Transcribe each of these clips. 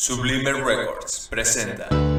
Sublimer Records presenta.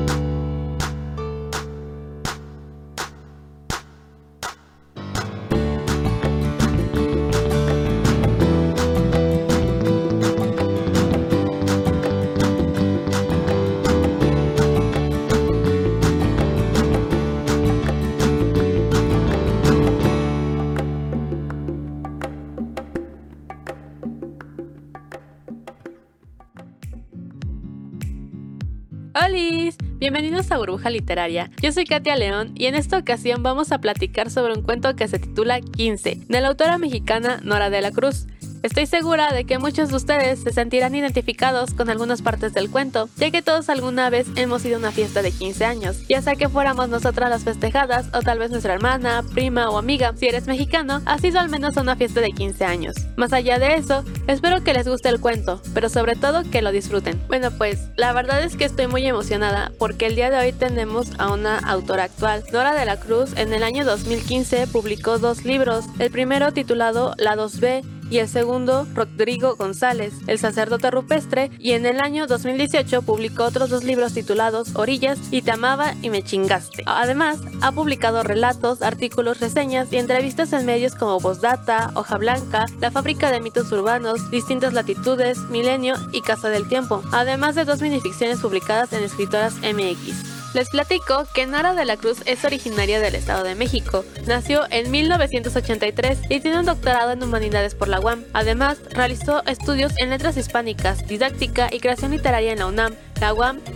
Bienvenidos a Burbuja Literaria. Yo soy Katia León y en esta ocasión vamos a platicar sobre un cuento que se titula 15, de la autora mexicana Nora de la Cruz. Estoy segura de que muchos de ustedes se sentirán identificados con algunas partes del cuento, ya que todos alguna vez hemos ido a una fiesta de 15 años, ya sea que fuéramos nosotras las festejadas o tal vez nuestra hermana, prima o amiga. Si eres mexicano, has ido al menos a una fiesta de 15 años. Más allá de eso, espero que les guste el cuento, pero sobre todo que lo disfruten. Bueno, pues la verdad es que estoy muy emocionada porque el día de hoy tenemos a una autora actual. Dora de la Cruz en el año 2015 publicó dos libros, el primero titulado La 2B y el segundo Rodrigo González, el sacerdote rupestre, y en el año 2018 publicó otros dos libros titulados Orillas y Te amaba y me chingaste. Además, ha publicado relatos, artículos, reseñas y entrevistas en medios como Vozdata, Hoja Blanca, La Fábrica de Mitos Urbanos, Distintas Latitudes, Milenio y Casa del Tiempo, además de dos minificciones publicadas en Escritoras MX. Les platico que Nara de la Cruz es originaria del Estado de México. Nació en 1983 y tiene un doctorado en Humanidades por la UAM. Además, realizó estudios en letras hispánicas, didáctica y creación literaria en la UNAM la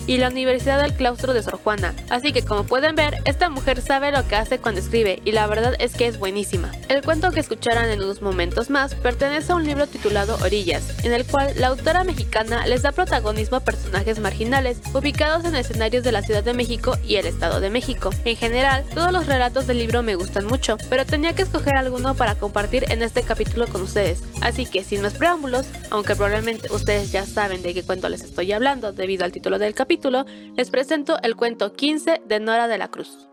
y la Universidad del Claustro de Sor Juana. Así que como pueden ver, esta mujer sabe lo que hace cuando escribe y la verdad es que es buenísima. El cuento que escucharán en unos momentos más pertenece a un libro titulado Orillas, en el cual la autora mexicana les da protagonismo a personajes marginales ubicados en escenarios de la Ciudad de México y el Estado de México. En general, todos los relatos del libro me gustan mucho, pero tenía que escoger alguno para compartir en este capítulo con ustedes. Así que sin más preámbulos, aunque probablemente ustedes ya saben de qué cuento les estoy hablando debido al título del capítulo, les presento el cuento 15 de Nora de la Cruz.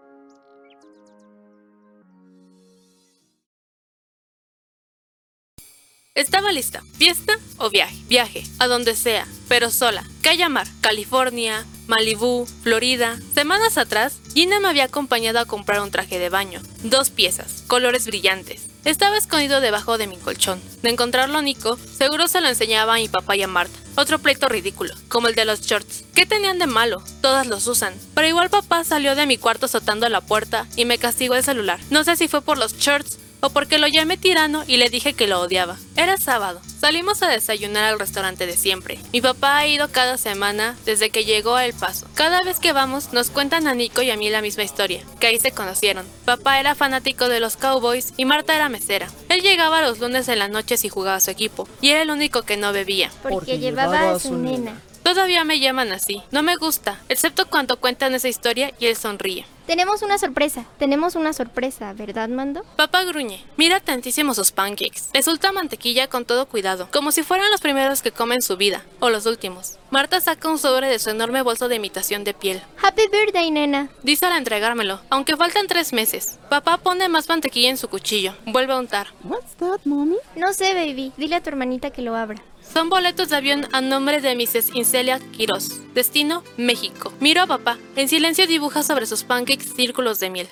Estaba lista. ¿Fiesta o viaje? Viaje, a donde sea, pero sola. Cayamar, California, Malibú, Florida. Semanas atrás, Gina me había acompañado a comprar un traje de baño. Dos piezas, colores brillantes. Estaba escondido debajo de mi colchón. De encontrarlo Nico, seguro se lo enseñaba a mi papá y a Marta. Otro pleito ridículo, como el de los shorts. ¿Qué tenían de malo? Todas los usan. Pero igual papá salió de mi cuarto azotando la puerta y me castigó el celular. No sé si fue por los shorts o porque lo llamé tirano y le dije que lo odiaba. Era sábado. Salimos a desayunar al restaurante de siempre. Mi papá ha ido cada semana desde que llegó a El Paso. Cada vez que vamos nos cuentan a Nico y a mí la misma historia, que ahí se conocieron. Papá era fanático de los Cowboys y Marta era mesera. Él llegaba los lunes en las noches y jugaba a su equipo, y era el único que no bebía. Porque, llevaba a su nena. Todavía me llaman así. No me gusta, excepto cuando cuentan esa historia y él sonríe. Tenemos una sorpresa, tenemos una sorpresa, ¿verdad, Mando? Papá gruñe, mira tantísimo sus pancakes. Resulta mantequilla con todo cuidado, como si fueran los primeros que comen su vida, o los últimos. Marta saca un sobre de su enorme bolso de imitación de piel. Happy birthday, nena. Dice al entregármelo, aunque faltan tres meses. Papá pone más mantequilla en su cuchillo, vuelve a untar. What's that, mommy? No sé, baby. Dile a tu hermanita que lo abra. Son boletos de avión a nombre de Mrs. Incelia Quiroz. Destino, México. Miro a papá. En silencio dibuja sobre sus pancakes círculos de miel.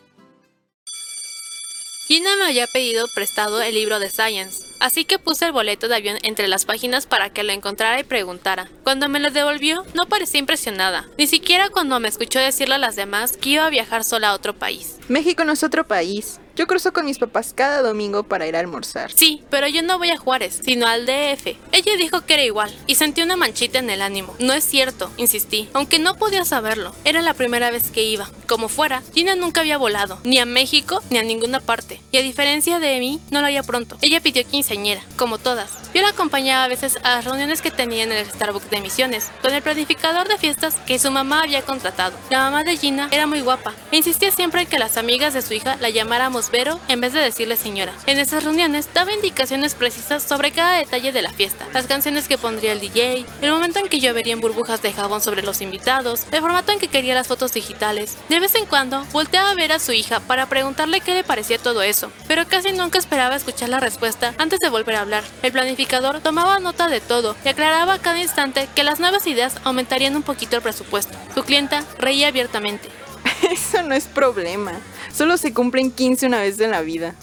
Gina me había pedido prestado el libro de Science, así que puse el boleto de avión entre las páginas para que lo encontrara y preguntara. Cuando me lo devolvió, no parecía impresionada, ni siquiera cuando me escuchó decirle a las demás que iba a viajar sola a otro país. México no es otro país. Yo cruzo con mis papás cada domingo para ir a almorzar. Sí, pero yo no voy a Juárez, sino al DF. Ella dijo que era igual y sentí una manchita en el ánimo. No es cierto, insistí, aunque no podía saberlo. Era la primera vez que iba. Como fuera, Gina nunca había volado, ni a México ni a ninguna parte. Y a diferencia de mí, no lo haría pronto. Ella pidió quinceañera, como todas. Yo la acompañaba a veces a las reuniones que tenía en el Starbucks de Misiones, con el planificador de fiestas que su mamá había contratado. La mamá de Gina era muy guapa e insistía siempre en que las amigas de su hija la llamáramos Vero en vez de decirle señora. En esas reuniones daba indicaciones precisas sobre cada detalle de la fiesta, las canciones que pondría el DJ, el momento en que lloverían burbujas de jabón sobre los invitados, el formato en que quería las fotos digitales. De vez en cuando volteaba a ver a su hija para preguntarle qué le parecía todo eso, pero casi nunca esperaba escuchar la respuesta antes de volver a hablar. El planificador tomaba nota de todo y aclaraba a cada instante que las nuevas ideas aumentarían un poquito el presupuesto. Su clienta reía abiertamente. Eso no es problema. Solo se cumplen 15 una vez en la vida.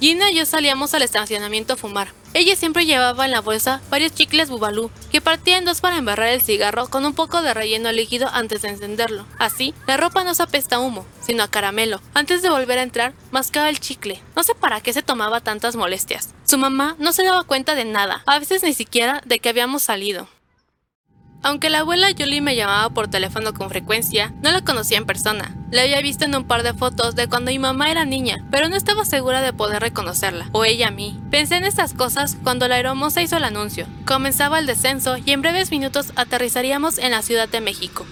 Gina y yo salíamos al estacionamiento a fumar. Ella siempre llevaba en la bolsa varios chicles bubalú, que partía en dos para embarrar el cigarro con un poco de relleno líquido antes de encenderlo. Así, la ropa no se apesta a humo, sino a caramelo. Antes de volver a entrar, mascaba el chicle. No sé para qué se tomaba tantas molestias. Su mamá no se daba cuenta de nada, a veces ni siquiera de que habíamos salido. Aunque la abuela Julie me llamaba por teléfono con frecuencia, no la conocía en persona. La había visto en un par de fotos de cuando mi mamá era niña, pero no estaba segura de poder reconocerla, o ella a mí. Pensé en estas cosas cuando la aeromoza hizo el anuncio. Comenzaba el descenso y en breves minutos aterrizaríamos en la Ciudad de México.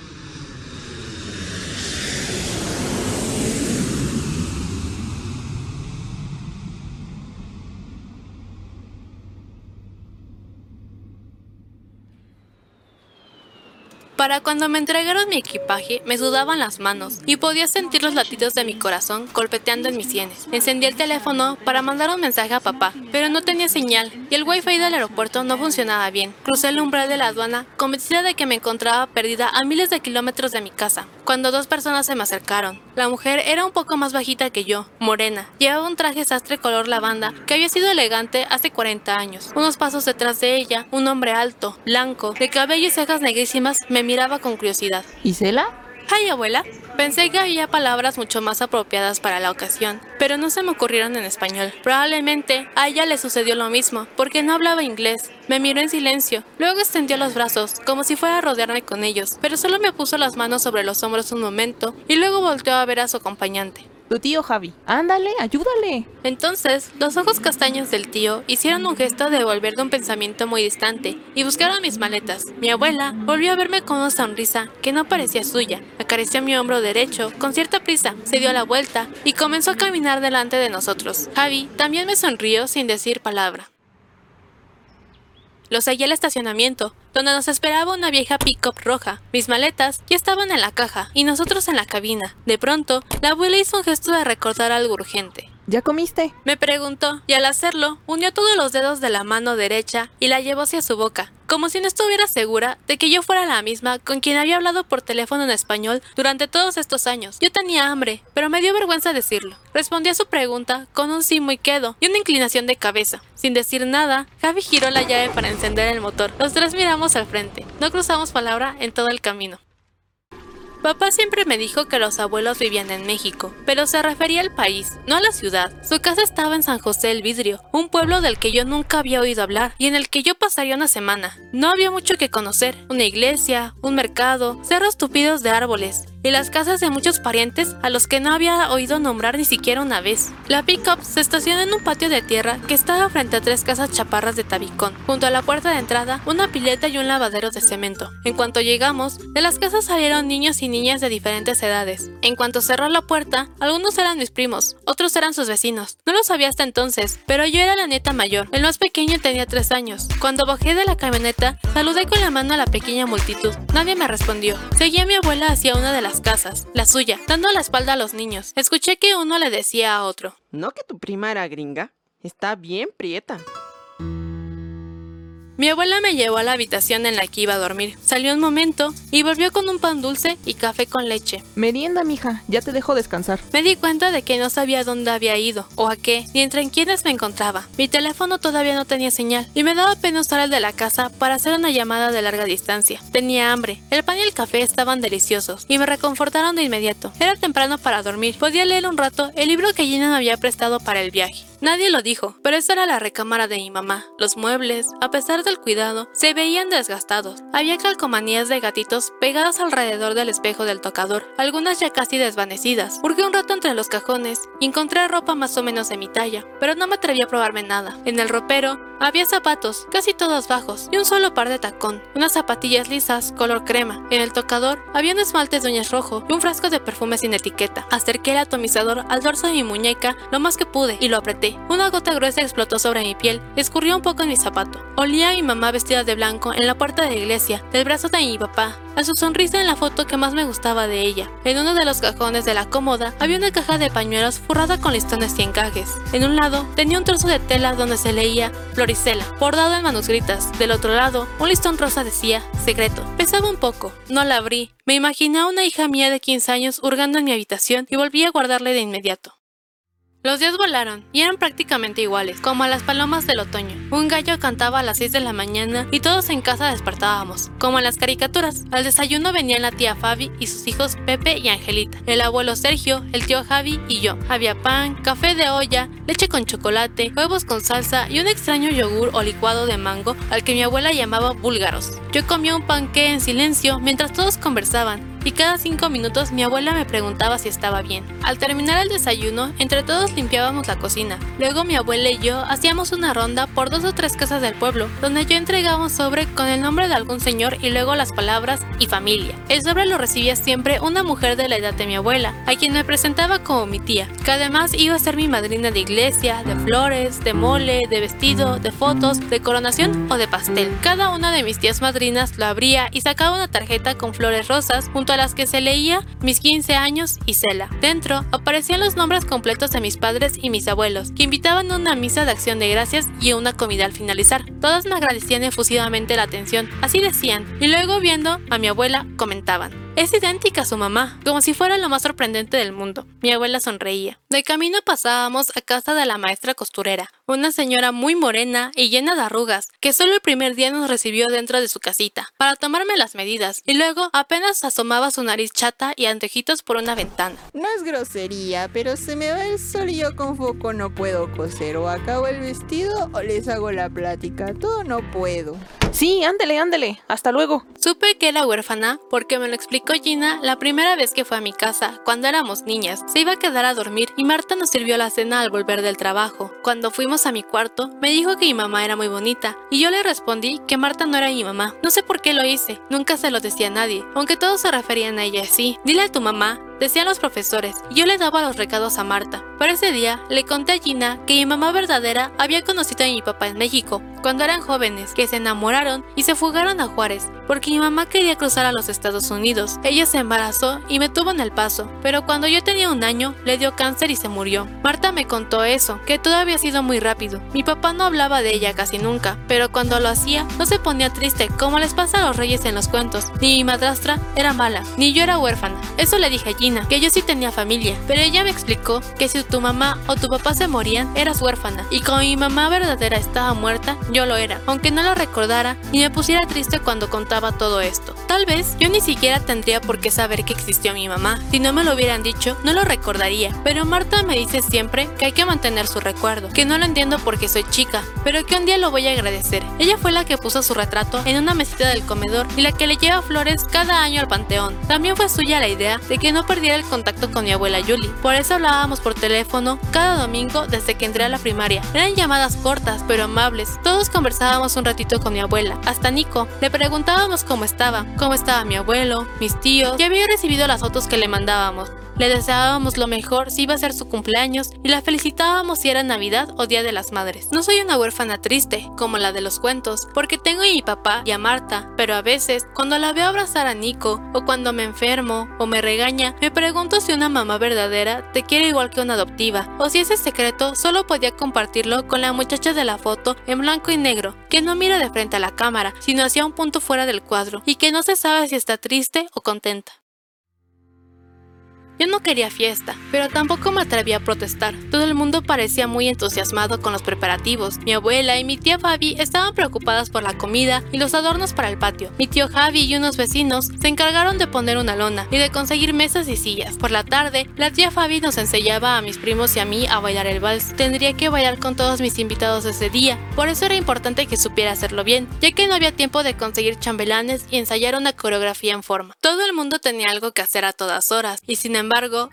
Para cuando me entregaron mi equipaje, me sudaban las manos y podía sentir los latidos de mi corazón golpeteando en mis sienes. Encendí el teléfono para mandar un mensaje a papá, pero no tenía señal y el wifi del aeropuerto no funcionaba bien. Crucé el umbral de la aduana convencida de que me encontraba perdida a miles de kilómetros de mi casa, cuando dos personas se me acercaron. La mujer era un poco más bajita que yo, morena, llevaba un traje sastre color lavanda que había sido elegante hace 40 años. Unos pasos detrás de ella, un hombre alto, blanco, de cabello y cejas negrísimas, me miraba con curiosidad. ¿Isela? ¡Ay, abuela! Pensé que había palabras mucho más apropiadas para la ocasión, pero no se me ocurrieron en español. Probablemente a ella le sucedió lo mismo, porque no hablaba inglés. Me miró en silencio, luego extendió los brazos, como si fuera a rodearme con ellos, pero solo me puso las manos sobre los hombros un momento y luego volteó a ver a su acompañante. Tu tío Javi. Ándale, ayúdale. Entonces, los ojos castaños del tío hicieron un gesto de volver de un pensamiento muy distante y buscaron mis maletas. Mi abuela volvió a verme con una sonrisa que no parecía suya. Acarició mi hombro derecho con cierta prisa, se dio la vuelta y comenzó a caminar delante de nosotros. Javi también me sonrió sin decir palabra. Los seguí al estacionamiento, donde nos esperaba una vieja pick-up roja. Mis maletas ya estaban en la caja y nosotros en la cabina. De pronto, la abuela hizo un gesto de recordar algo urgente. ¿Ya comiste? Me preguntó, y al hacerlo, unió todos los dedos de la mano derecha y la llevó hacia su boca, como si no estuviera segura de que yo fuera la misma con quien había hablado por teléfono en español durante todos estos años. Yo tenía hambre, pero me dio vergüenza decirlo. Respondí a su pregunta con un sí muy quedo y una inclinación de cabeza. Sin decir nada, Javi giró la llave para encender el motor. Los tres miramos al frente. No cruzamos palabra en todo el camino. Papá siempre me dijo que los abuelos vivían en México, pero se refería al país, no a la ciudad. Su casa estaba en San José del Vidrio, un pueblo del que yo nunca había oído hablar y en el que yo pasaría una semana. No había mucho que conocer, una iglesia, un mercado, cerros tupidos de árboles, y las casas de muchos parientes a los que no había oído nombrar ni siquiera una vez. La pick-up se estaciona en un patio de tierra que estaba frente a tres casas chaparras de tabicón. Junto a la puerta de entrada, una pileta y un lavadero de cemento. En cuanto llegamos, de las casas salieron niños y niñas de diferentes edades. En cuanto cerró la puerta, algunos eran mis primos, otros eran sus vecinos. No lo sabía hasta entonces, pero yo era la nieta mayor. El más pequeño tenía tres años. Cuando bajé de la camioneta, saludé con la mano a la pequeña multitud. Nadie me respondió. Seguí a mi abuela hacia una de las casas, la suya, dando la espalda a los niños. Escuché que uno le decía a otro. ¿No que tu prima era gringa? Está bien prieta. Mi abuela me llevó a la habitación en la que iba a dormir. Salió un momento y volvió con un pan dulce y café con leche. Merienda, mija. Ya te dejo descansar. Me di cuenta de que no sabía dónde había ido, o a qué, ni entre quiénes me encontraba. Mi teléfono todavía no tenía señal, y me daba pena usar el de la casa para hacer una llamada de larga distancia. Tenía hambre. El pan y el café estaban deliciosos, y me reconfortaron de inmediato. Era temprano para dormir. Podía leer un rato el libro que Gina me había prestado para el viaje. Nadie lo dijo, pero esa era la recámara de mi mamá. Los muebles, a pesar del cuidado, se veían desgastados. Había calcomanías de gatitos pegadas alrededor del espejo del tocador, algunas ya casi desvanecidas. Hurgué un rato entre los cajones y encontré ropa más o menos de mi talla, pero no me atreví a probarme nada. En el ropero había zapatos, casi todos bajos, y un solo par de tacón, unas zapatillas lisas, color crema. En el tocador había un esmalte de uñas rojo y un frasco de perfume sin etiqueta. Acerqué el atomizador al dorso de mi muñeca lo más que pude y lo apreté. Una gota gruesa explotó sobre mi piel, escurrió un poco en mi zapato. Olía a mi mamá vestida de blanco en la puerta de la iglesia, del brazo de mi papá, a su sonrisa en la foto que más me gustaba de ella. En uno de los cajones de la cómoda había una caja de pañuelos forrada con listones y encajes. En un lado tenía un trozo de tela donde se leía Isela, bordado en manuscritas. Del otro lado, un listón rosa decía, secreto. Pesaba un poco, no la abrí. Me imaginé a una hija mía de 15 años hurgando en mi habitación y volví a guardarle de inmediato. Los días volaron y eran prácticamente iguales, como a las palomas del otoño. Un gallo cantaba a las 6 de la mañana y todos en casa despertábamos, como en las caricaturas. Al desayuno venían la tía Fabi y sus hijos Pepe y Angelita, el abuelo Sergio, el tío Javi y yo. Había pan, café de olla, leche con chocolate, huevos con salsa y un extraño yogur o licuado de mango al que mi abuela llamaba búlgaros. Yo comía un panque en silencio mientras todos conversaban y cada cinco minutos mi abuela me preguntaba si estaba bien. Al terminar el desayuno, entre todos limpiábamos la cocina. Luego mi abuela y yo hacíamos una ronda por dos o tres casas del pueblo, donde yo entregaba un sobre con el nombre de algún señor y luego las palabras y familia. El sobre lo recibía siempre una mujer de la edad de mi abuela, a quien me presentaba como mi tía, que además iba a ser mi madrina de iglesia, de flores, de mole, de vestido, de fotos, de coronación o de pastel. Cada una de mis tías madrinas lo abría y sacaba una tarjeta con flores rosas junto a las que se leía mis 15 años y Cela. Dentro aparecían los nombres completos de mis padres y mis abuelos, que invitaban a una misa de acción de gracias y una comida al finalizar. Todas me agradecían efusivamente la atención, así decían, y luego viendo a mi abuela comentaban. Es idéntica a su mamá, como si fuera lo más sorprendente del mundo. Mi abuela sonreía. De camino pasábamos a casa de la maestra costurera, una señora muy morena y llena de arrugas, que solo el primer día nos recibió dentro de su casita, para tomarme las medidas, y luego apenas asomaba su nariz chata y antejitos por una ventana. No es grosería, pero se me va el sol y yo con foco no puedo coser. O acabo el vestido o les hago la plática. Todo no puedo. Sí, ándele, ándele. Hasta luego. Supe que era huérfana porque me lo explicó Gina la primera vez que fue a mi casa, cuando éramos niñas. Se iba a quedar a dormir y Marta nos sirvió la cena al volver del trabajo. Cuando fuimos a mi cuarto, me dijo que mi mamá era muy bonita y yo le respondí que Marta no era mi mamá. No sé por qué lo hice, nunca se lo decía a nadie, aunque todos se referían a ella así. Dile a tu mamá decían los profesores, y yo le daba los recados a Marta. Para ese día, le conté a Gina que mi mamá verdadera había conocido a mi papá en México, cuando eran jóvenes, que se enamoraron y se fugaron a Juárez, porque mi mamá quería cruzar a los Estados Unidos. Ella se embarazó y me tuvo en el paso, pero cuando yo tenía un año, le dio cáncer y se murió. Marta me contó eso, que todo había sido muy rápido. Mi papá no hablaba de ella casi nunca, pero cuando lo hacía, no se ponía triste, como les pasa a los reyes en los cuentos. Ni mi madrastra era mala, ni yo era huérfana. Eso le dije a Gina que yo sí tenía familia, pero ella me explicó que si tu mamá o tu papá se morían, eras huérfana, y como mi mamá verdadera estaba muerta, yo lo era, aunque no lo recordara ni me pusiera triste cuando contaba todo esto. Tal vez yo ni siquiera tendría por qué saber que existió mi mamá, si no me lo hubieran dicho, no lo recordaría, pero Marta me dice siempre que hay que mantener su recuerdo, que no lo entiendo porque soy chica, pero que un día lo voy a agradecer. Ella fue la que puso su retrato en una mesita del comedor y la que le lleva flores cada año al panteón. También fue suya la idea de que no perdiera el contacto con mi abuela Julie. Por eso hablábamos por teléfono cada domingo desde que entré a la primaria. Eran llamadas cortas pero amables. Todos conversábamos un ratito con mi abuela, hasta Nico. Le preguntábamos cómo estaba, cómo estaba mi abuelo, mis tíos, y había recibido las fotos que le mandábamos. Le deseábamos lo mejor si iba a ser su cumpleaños y la felicitábamos si era Navidad o Día de las Madres. No soy una huérfana triste, como la de los cuentos, porque tengo a mi papá y a Marta, pero a veces, cuando la veo abrazar a Nico, o cuando me enfermo, o me regaña, me pregunto si una mamá verdadera te quiere igual que una adoptiva, o si ese secreto solo podía compartirlo con la muchacha de la foto en blanco y negro, que no mira de frente a la cámara, sino hacia un punto fuera del cuadro, y que no se sabe si está triste o contenta. Yo no quería fiesta, pero tampoco me atreví a protestar. Todo el mundo parecía muy entusiasmado con los preparativos. Mi abuela y mi tía Fabi estaban preocupadas por la comida y los adornos para el patio. Mi tío Javi y unos vecinos se encargaron de poner una lona y de conseguir mesas y sillas. Por la tarde, la tía Fabi nos enseñaba a mis primos y a mí a bailar el vals. Tendría que bailar con todos mis invitados ese día, por eso era importante que supiera hacerlo bien, ya que no había tiempo de conseguir chambelanes y ensayar una coreografía en forma. Todo el mundo tenía algo que hacer a todas horas, y sin embargo,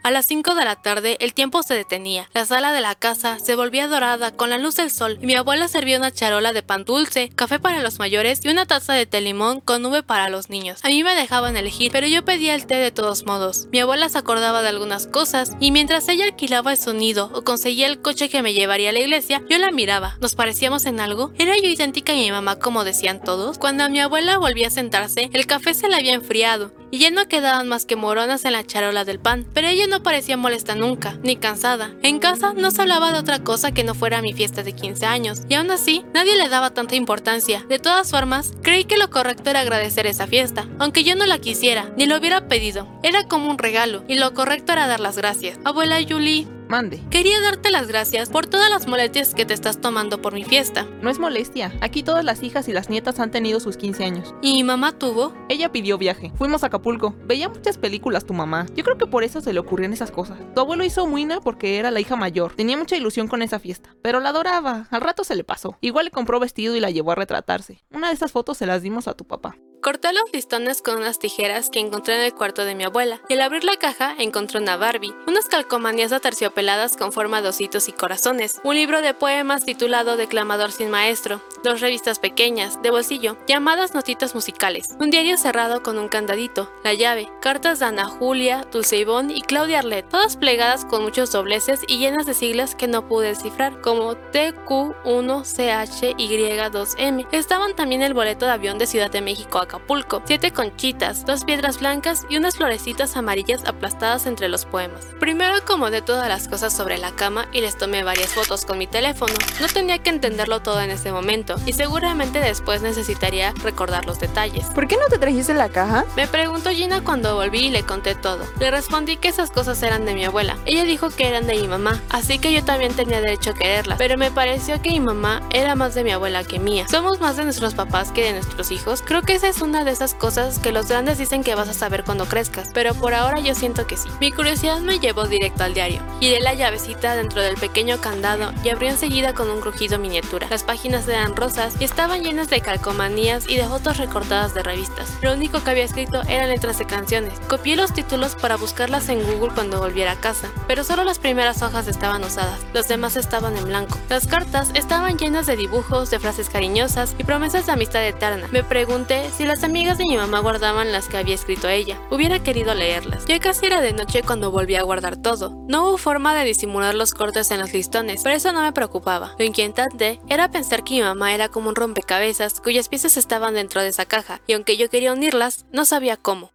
a las 5 de la tarde el tiempo se detenía. La sala de la casa se volvía dorada con la luz del sol y mi abuela servía una charola de pan dulce, café para los mayores y una taza de té limón con nube para los niños. A mí me dejaban elegir, pero yo pedía el té de todos modos. Mi abuela se acordaba de algunas cosas y mientras ella alquilaba el sonido o conseguía el coche que me llevaría a la iglesia, yo la miraba. ¿Nos parecíamos en algo? ¿Era yo idéntica a mi mamá como decían todos? Cuando mi abuela volvía a sentarse, el café se le había enfriado y ya no quedaban más que moronas en la charola del pan. Pero ella no parecía molesta nunca, ni cansada. En casa no se hablaba de otra cosa que no fuera mi fiesta de 15 años, y aún así nadie le daba tanta importancia. De todas formas, creí que lo correcto era agradecer esa fiesta, aunque yo no la quisiera, ni lo hubiera pedido. Era como un regalo, y lo correcto era dar las gracias. Abuela Julie, Mande. quería darte las gracias por todas las molestias que te estás tomando por mi fiesta. No es molestia. Aquí todas las hijas y las nietas han tenido sus 15 años. ¿Y mi mamá tuvo? Ella pidió viaje. Fuimos a Acapulco. Veía muchas películas tu mamá. Yo creo que por eso se le ocurrían esas cosas. Tu abuelo hizo muina porque era la hija mayor. Tenía mucha ilusión con esa fiesta. Pero la adoraba. Al rato se le pasó. Igual le compró vestido y la llevó a retratarse. Una de esas fotos se las dimos a tu papá. Corté los listones con unas tijeras que encontré en el cuarto de mi abuela, y al abrir la caja encontré una Barbie, unas calcomanías aterciopeladas con forma de ositos y corazones, un libro de poemas titulado Declamador sin maestro, dos revistas pequeñas, de bolsillo, llamadas notitas musicales, un diario cerrado con un candadito, la llave, cartas de Ana Julia, Dulce Ivonne y Claudia Arlet, todas plegadas con muchos dobleces y llenas de siglas que no pude descifrar, como TQ1CHY2M. Estaban también el boleto de avión de Ciudad de México a Acapulco, siete conchitas, dos piedras blancas y unas florecitas amarillas aplastadas entre los poemas. Primero acomodé todas las cosas sobre la cama y les tomé varias fotos con mi teléfono. No tenía que entenderlo todo en ese momento y seguramente después necesitaría recordar los detalles. ¿Por qué no te trajiste la caja? Me preguntó Gina cuando volví y le conté todo. Le respondí que esas cosas eran de mi abuela. Ella dijo que eran de mi mamá, así que yo también tenía derecho a quererlas. Pero me pareció que mi mamá era más de mi abuela que mía. Somos más de nuestros papás que de nuestros hijos. Creo que esa es una de esas cosas que los grandes dicen que vas a saber cuando crezcas, pero por ahora yo siento que sí. Mi curiosidad me llevó directo al diario. Giré la llavecita dentro del pequeño candado y abrió enseguida con un crujido miniatura. Las páginas eran rosas y estaban llenas de calcomanías y de fotos recortadas de revistas. Lo único que había escrito eran letras de canciones. Copié los títulos para buscarlas en Google cuando volviera a casa, pero solo las primeras hojas estaban usadas, los demás estaban en blanco. Las cartas estaban llenas de dibujos, de frases cariñosas y promesas de amistad eterna. Me pregunté si las amigas de mi mamá guardaban las que había escrito ella. Hubiera querido leerlas. Ya casi era de noche cuando volví a guardar todo. No hubo forma de disimular los cortes en los listones, pero eso no me preocupaba. Lo inquietante era pensar que mi mamá era como un rompecabezas cuyas piezas estaban dentro de esa caja, y aunque yo quería unirlas, no sabía cómo.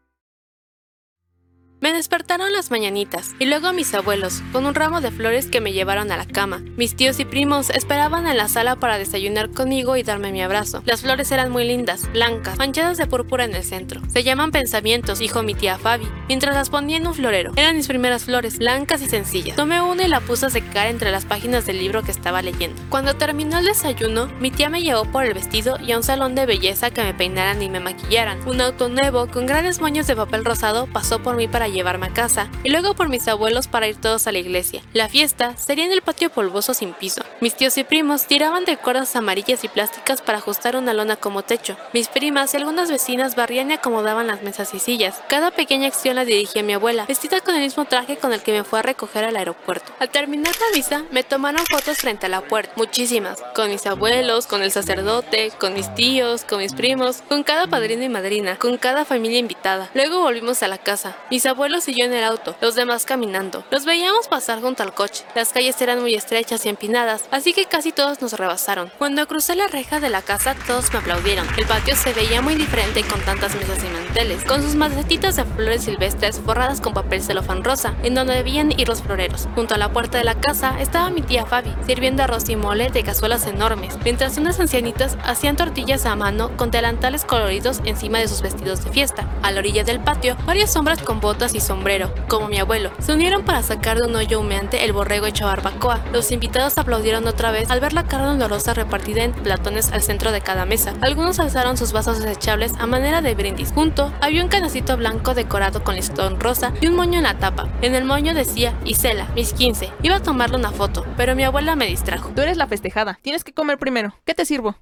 Me despertaron las mañanitas y luego mis abuelos, con un ramo de flores que me llevaron a la cama. Mis tíos y primos esperaban en la sala para desayunar conmigo y darme mi abrazo. Las flores eran muy lindas, blancas, manchadas de púrpura en el centro. Se llaman pensamientos, dijo mi tía Fabi, mientras las ponía en un florero. Eran mis primeras flores, blancas y sencillas. Tomé una y la puse a secar entre las páginas del libro que estaba leyendo. Cuando terminó el desayuno, mi tía me llevó por el vestido y a un salón de belleza que me peinaran y me maquillaran. Un auto nuevo con grandes moños de papel rosado pasó por mí para llevarme a casa y luego por mis abuelos para ir todos a la iglesia. La fiesta sería en el patio polvoso sin piso. Mis tíos y primos tiraban de cuerdas amarillas y plásticas para ajustar una lona como techo. Mis primas y algunas vecinas barrían y acomodaban las mesas y sillas. Cada pequeña acción la dirigía mi abuela, vestida con el mismo traje con el que me fue a recoger al aeropuerto. Al terminar la misa, me tomaron fotos frente a la puerta, muchísimas, con mis abuelos, con el sacerdote, con mis tíos, con mis primos, con cada padrino y madrina, con cada familia invitada. Luego volvimos a la casa. Mis y yo en el auto, los demás caminando. Los veíamos pasar junto al coche. Las calles eran muy estrechas y empinadas, así que casi todos nos rebasaron. Cuando crucé la reja de la casa, todos me aplaudieron. El patio se veía muy diferente con tantas mesas y manteles, con sus macetitas de flores silvestres forradas con papel celofán rosa, en donde debían ir los floreros. Junto a la puerta de la casa estaba mi tía Fabi, sirviendo arroz y mole de cazuelas enormes, mientras unas ancianitas hacían tortillas a mano con delantales coloridos encima de sus vestidos de fiesta. A la orilla del patio, varias hombres con botas y sombrero, como mi abuelo, se unieron para sacar de un hoyo humeante el borrego hecho barbacoa. Los invitados aplaudieron otra vez al ver la carne olorosa repartida en platones al centro de cada mesa. Algunos alzaron sus vasos desechables a manera de brindis. Junto había un canacito blanco decorado con listón rosa y un moño en la tapa. En el moño decía Isela, mis 15. Iba a tomarle una foto, pero mi abuela me distrajo. Tú eres la festejada. Tienes que comer primero. ¿Qué te sirvo?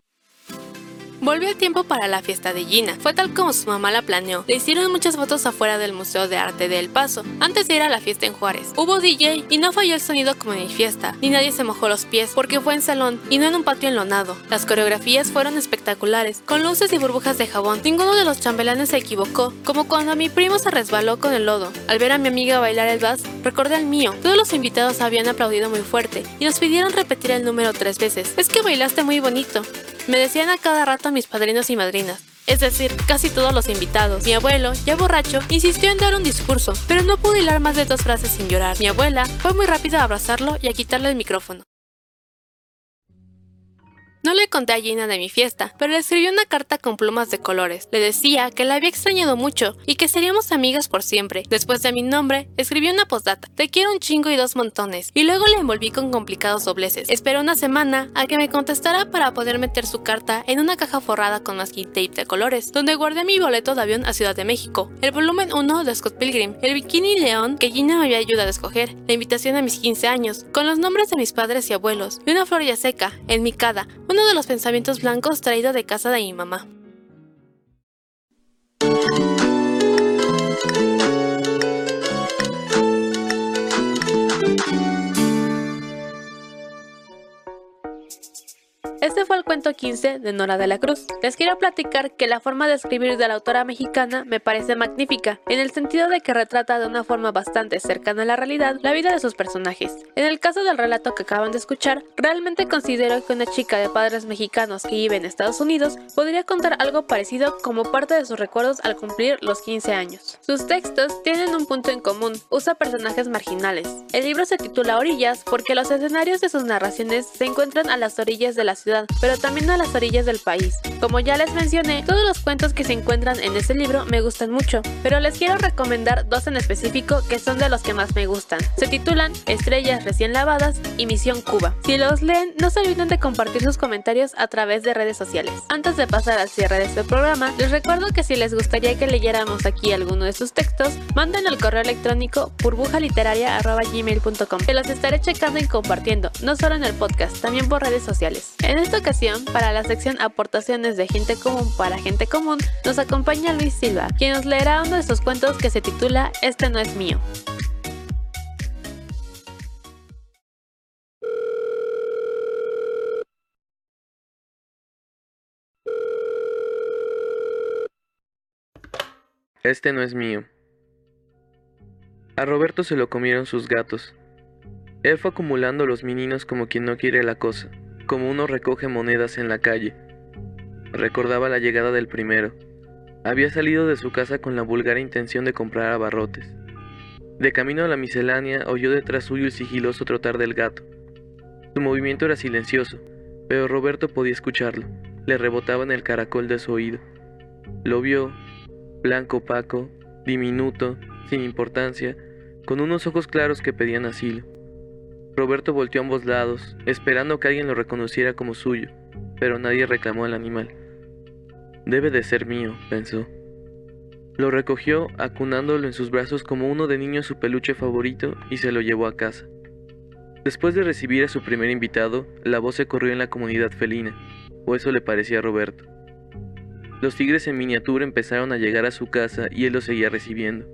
Volvió el tiempo para la fiesta de Gina. Fue tal como su mamá la planeó. Le hicieron muchas fotos afuera del Museo de Arte de El Paso, antes de ir a la fiesta en Juárez. Hubo DJ y no falló el sonido como en mi fiesta, ni nadie se mojó los pies porque fue en salón y no en un patio enlonado. Las coreografías fueron espectaculares, con luces y burbujas de jabón. Ninguno de los chambelanes se equivocó, como cuando mi primo se resbaló con el lodo. Al ver a mi amiga bailar el vals, recordé al mío. Todos los invitados habían aplaudido muy fuerte y nos pidieron repetir el número tres veces. Es que bailaste muy bonito. Me decían a cada rato mis padrinos y madrinas. es decir, casi todos los invitados. Mi abuelo, ya borracho, insistió en dar un discurso, pero no pude hilar más de dos frases sin llorar. Mi abuela fue muy rápida a abrazarlo y a quitarle el micrófono. No le conté a Gina de mi fiesta, pero le escribí una carta con plumas de colores. Le decía que la había extrañado mucho y que seríamos amigas por siempre. Después de mi nombre, escribí una postdata. Te quiero un chingo y dos montones. Y luego le envolví con complicados dobleces. Esperé una semana a que me contestara para poder meter su carta en una caja forrada con masking tape de colores, donde guardé mi boleto de avión a Ciudad de México, el volumen 1 de Scott Pilgrim, el bikini león que Gina me había ayudado a escoger, la invitación a mis 15 años, con los nombres de mis padres y abuelos, y una flor ya seca, en mi cada, uno de los pensamientos blancos traído de casa de mi mamá. Este fue el cuento 15 de Nora de la Cruz. Les quiero platicar que la forma de escribir de la autora mexicana me parece magnífica, en el sentido de que retrata de una forma bastante cercana a la realidad la vida de sus personajes. En el caso del relato que acaban de escuchar, realmente considero que una chica de padres mexicanos que vive en Estados Unidos podría contar algo parecido como parte de sus recuerdos al cumplir los 15 años. Sus textos tienen un punto en común, usa personajes marginales. El libro se titula Orillas porque los escenarios de sus narraciones se encuentran a las orillas de la ciudad pero también a las orillas del país. Como ya les mencioné, todos los cuentos que se encuentran en este libro me gustan mucho, pero les quiero recomendar dos en específico que son de los que más me gustan. Se titulan Estrellas recién lavadas y Misión Cuba. Si los leen, no se olviden de compartir sus comentarios a través de redes sociales. Antes de pasar al cierre de este programa, les recuerdo que si les gustaría que leyéramos aquí alguno de sus textos, manden al correo electrónico burbujaliteraria.gmail.com que los estaré checando y compartiendo, no solo en el podcast, también por redes sociales. En esta ocasión, para la sección Aportaciones de Gente Común para Gente Común, nos acompaña Luis Silva, quien nos leerá uno de sus cuentos que se titula Este no es mío. Este no es mío. A Roberto se lo comieron sus gatos. Él fue acumulando los meninos como quien no quiere la cosa como uno recoge monedas en la calle. Recordaba la llegada del primero. Había salido de su casa con la vulgar intención de comprar abarrotes. De camino a la miscelánea oyó detrás suyo el sigiloso trotar del gato. Su movimiento era silencioso, pero Roberto podía escucharlo. Le rebotaba en el caracol de su oído. Lo vio, blanco opaco, diminuto, sin importancia, con unos ojos claros que pedían asilo. Roberto volteó a ambos lados, esperando que alguien lo reconociera como suyo, pero nadie reclamó al animal. Debe de ser mío, pensó. Lo recogió, acunándolo en sus brazos como uno de niños su peluche favorito, y se lo llevó a casa. Después de recibir a su primer invitado, la voz se corrió en la comunidad felina, o eso le parecía a Roberto. Los tigres en miniatura empezaron a llegar a su casa y él los seguía recibiendo.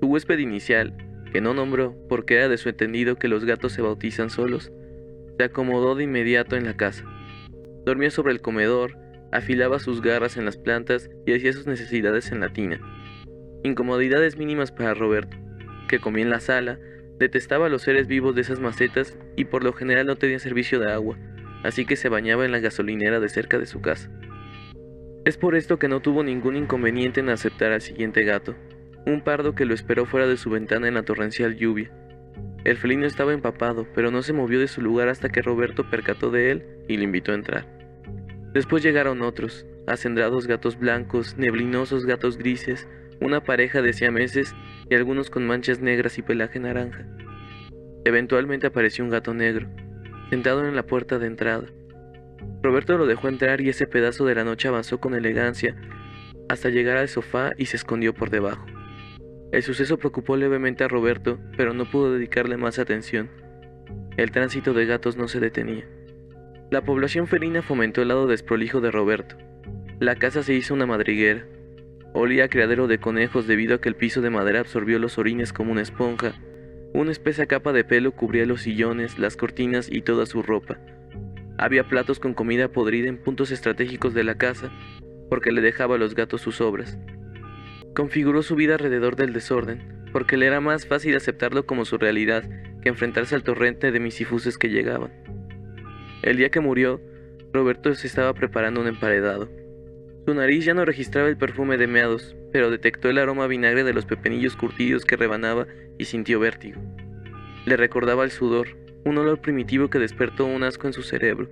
Su huésped inicial, que no nombró porque era de su entendido que los gatos se bautizan solos, se acomodó de inmediato en la casa. Dormía sobre el comedor, afilaba sus garras en las plantas y hacía sus necesidades en la tina. Incomodidades mínimas para Roberto, que comía en la sala, detestaba los seres vivos de esas macetas y por lo general no tenía servicio de agua, así que se bañaba en la gasolinera de cerca de su casa. Es por esto que no tuvo ningún inconveniente en aceptar al siguiente gato, un pardo que lo esperó fuera de su ventana en la torrencial lluvia. El felino estaba empapado, pero no se movió de su lugar hasta que Roberto percató de él y le invitó a entrar. Después llegaron otros, acendrados gatos blancos, neblinosos gatos grises, una pareja de siameses y algunos con manchas negras y pelaje naranja. Eventualmente apareció un gato negro, sentado en la puerta de entrada. Roberto lo dejó entrar y ese pedazo de la noche avanzó con elegancia hasta llegar al sofá y se escondió por debajo. El suceso preocupó levemente a Roberto, pero no pudo dedicarle más atención. El tránsito de gatos no se detenía. La población felina fomentó el lado desprolijo de Roberto. La casa se hizo una madriguera. Olía a criadero de conejos debido a que el piso de madera absorbió los orines como una esponja. Una espesa capa de pelo cubría los sillones, las cortinas y toda su ropa. Había platos con comida podrida en puntos estratégicos de la casa, porque le dejaba a los gatos sus obras. Configuró su vida alrededor del desorden, porque le era más fácil aceptarlo como su realidad que enfrentarse al torrente de misifuses que llegaban. El día que murió, Roberto se estaba preparando un emparedado. Su nariz ya no registraba el perfume de meados, pero detectó el aroma vinagre de los pepinillos curtidos que rebanaba y sintió vértigo. Le recordaba el sudor, un olor primitivo que despertó un asco en su cerebro.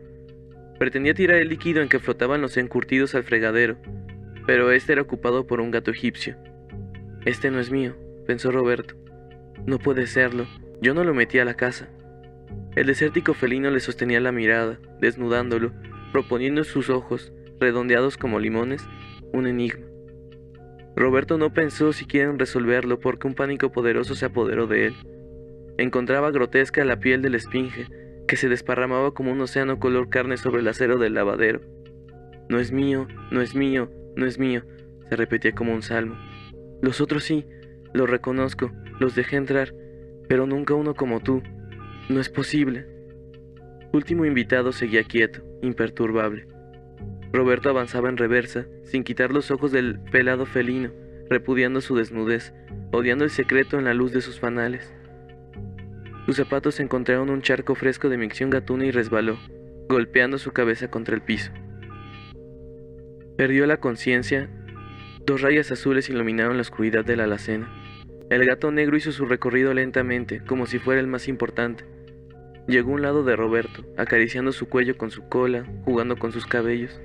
Pretendía tirar el líquido en que flotaban los encurtidos al fregadero, pero este era ocupado por un gato egipcio. Este no es mío, pensó Roberto. No puede serlo, yo no lo metí a la casa. El desértico felino le sostenía la mirada, desnudándolo, proponiendo en sus ojos, redondeados como limones, un enigma. Roberto no pensó siquiera en resolverlo porque un pánico poderoso se apoderó de él. Encontraba grotesca la piel del esfinge, que se desparramaba como un océano color carne sobre el acero del lavadero. No es mío, no es mío, no es mío, se repetía como un salmo. Los otros sí, los reconozco, los dejé entrar, pero nunca uno como tú. No es posible. Último invitado seguía quieto, imperturbable. Roberto avanzaba en reversa, sin quitar los ojos del pelado felino, repudiando su desnudez, odiando el secreto en la luz de sus fanales. Sus zapatos encontraron un charco fresco de micción gatuna y resbaló, golpeando su cabeza contra el piso. Perdió la conciencia. Dos rayas azules iluminaron la oscuridad de la alacena. El gato negro hizo su recorrido lentamente, como si fuera el más importante. Llegó a un lado de Roberto, acariciando su cuello con su cola, jugando con sus cabellos.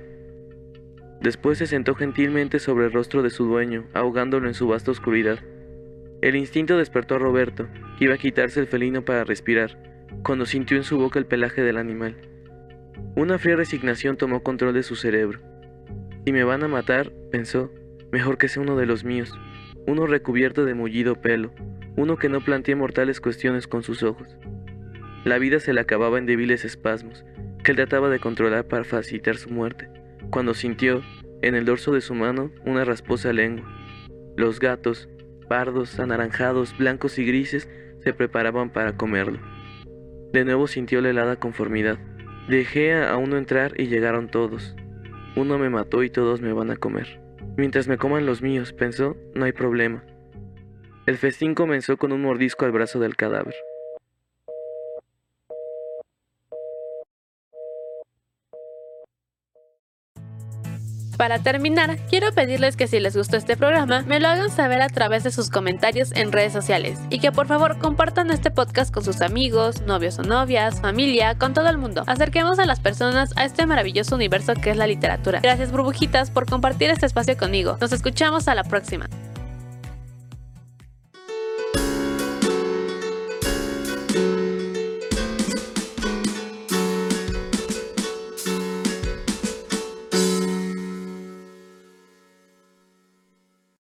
Después se sentó gentilmente sobre el rostro de su dueño, ahogándolo en su vasta oscuridad. El instinto despertó a Roberto, que iba a quitarse el felino para respirar, cuando sintió en su boca el pelaje del animal. Una fría resignación tomó control de su cerebro. Si me van a matar, pensó, mejor que sea uno de los míos, uno recubierto de mullido pelo, uno que no plantee mortales cuestiones con sus ojos. La vida se le acababa en débiles espasmos, que él trataba de controlar para facilitar su muerte cuando sintió, en el dorso de su mano, una rasposa lengua. Los gatos, pardos, anaranjados, blancos y grises, se preparaban para comerlo. De nuevo sintió la helada conformidad. Dejé a uno entrar y llegaron todos. Uno me mató y todos me van a comer. Mientras me coman los míos, pensó, no hay problema. El festín comenzó con un mordisco al brazo del cadáver. Para terminar, quiero pedirles que si les gustó este programa, me lo hagan saber a través de sus comentarios en redes sociales y que por favor compartan este podcast con sus amigos, novios o novias, familia, con todo el mundo. Acerquemos a las personas a este maravilloso universo que es la literatura. Gracias burbujitas por compartir este espacio conmigo. Nos escuchamos a la próxima.